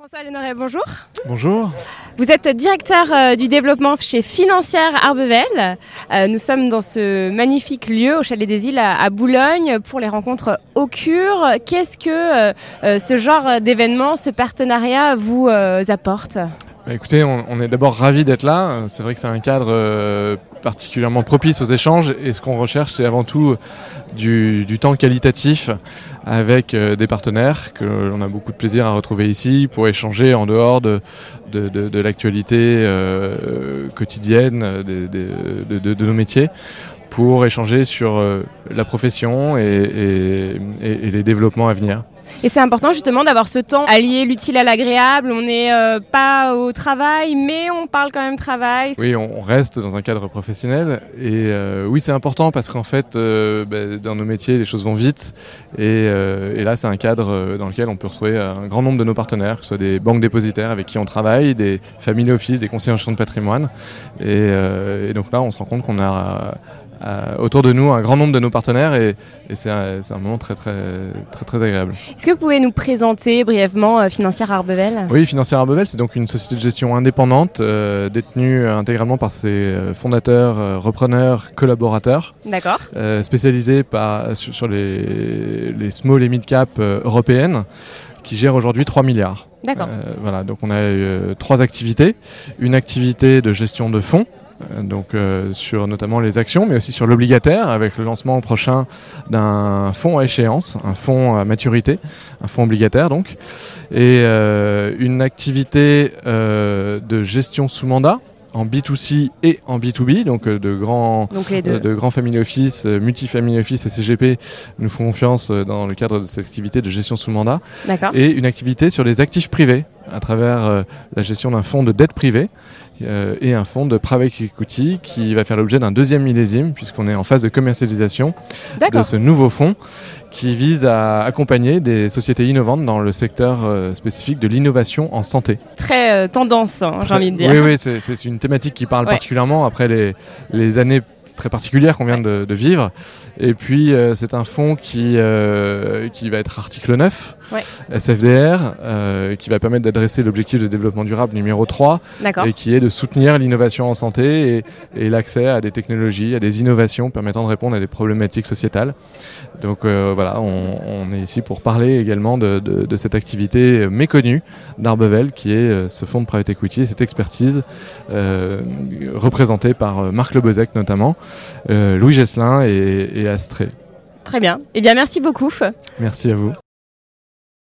François Lénoret, bonjour. Bonjour. Vous êtes directeur euh, du développement chez Financière Arbevel. Euh, nous sommes dans ce magnifique lieu au Chalet des Îles à, à Boulogne pour les rencontres au cure. Qu'est-ce que euh, ce genre d'événement, ce partenariat vous apporte? Bah, écoutez, on, on est d'abord ravis d'être là. C'est vrai que c'est un cadre particulièrement propice aux échanges et ce qu'on recherche, c'est avant tout du, temps qualitatif avec euh, des partenaires que l'on a beaucoup de plaisir à retrouver ici pour échanger en dehors de, de, l'actualité euh, quotidienne de, nos métiers pour échanger sur euh, la profession et les développements à venir. Et c'est important justement d'avoir ce temps allié l'utile à l'agréable. On n'est euh, pas au travail, mais on parle quand même travail. Oui, on reste dans un cadre professionnel et euh, oui, c'est important parce qu'en fait, euh, bah, dans nos métiers, les choses vont vite et, là, c'est un cadre dans lequel on peut retrouver un grand nombre de nos partenaires, que ce soit des banques dépositaires avec qui on travaille, des family office, des conseillers en gestion de patrimoine et, donc là, on se rend compte qu'on a autour de nous un grand nombre de nos partenaires et c'est un, moment très très très très agréable. Est-ce que vous pouvez nous présenter brièvement euh, Financière Arbevel? Oui, Financière Arbevel, c'est donc une société de gestion indépendante euh, détenue intégralement par ses euh, fondateurs, euh, repreneurs, collaborateurs, D'accord. euh, spécialisée par, sur, sur les, les small et mid cap euh, européennes qui gèrent aujourd'hui 3 milliards. D'accord. Euh, voilà, donc on a euh, trois activités. Une activité de gestion de fonds, euh, donc euh, sur notamment les actions, mais aussi sur l'obligataire, avec le lancement prochain d'un fonds à échéance, un fonds à maturité, un fonds obligataire donc, et euh, une activité euh, de gestion sous mandat en B2C et en B2B, donc euh, de grands Donc deux. de, grands family office, euh, multi-family office et CGP nous font confiance euh, dans le cadre de cette activité de gestion sous mandat. Et une activité sur les actifs privés à travers euh, la gestion d'un fonds de dette privée euh, et un fonds de private equity qui va faire l'objet d'un deuxième millésime puisqu'on est en phase de commercialisation de ce nouveau fonds qui vise à accompagner des sociétés innovantes dans le secteur euh, spécifique de l'innovation en santé. Très euh, tendance, hein, j'ai envie de dire. Oui, oui, c'est- une thématique qui parle Ouais. particulièrement après les, les années très particulières qu'on vient de, de vivre. Et puis, euh, c'est un fonds qui, euh, qui va être article 9, Ouais. SFDR, euh, qui va permettre d'adresser l'objectif de développement durable numéro 3, D'accord. et qui est de soutenir l'innovation en santé et, et l'accès à des technologies, à des innovations permettant de répondre à des problématiques sociétales. Donc euh, voilà, on, on est ici pour parler également de, de- de cette activité méconnue d'Arbevel, qui est euh, ce fonds de private equity et cette expertise euh, représentée par euh, Marc Lebozec notamment, euh, Louis Gesselin et, et Astrée. Très bien. Eh bien, merci beaucoup. Merci à vous.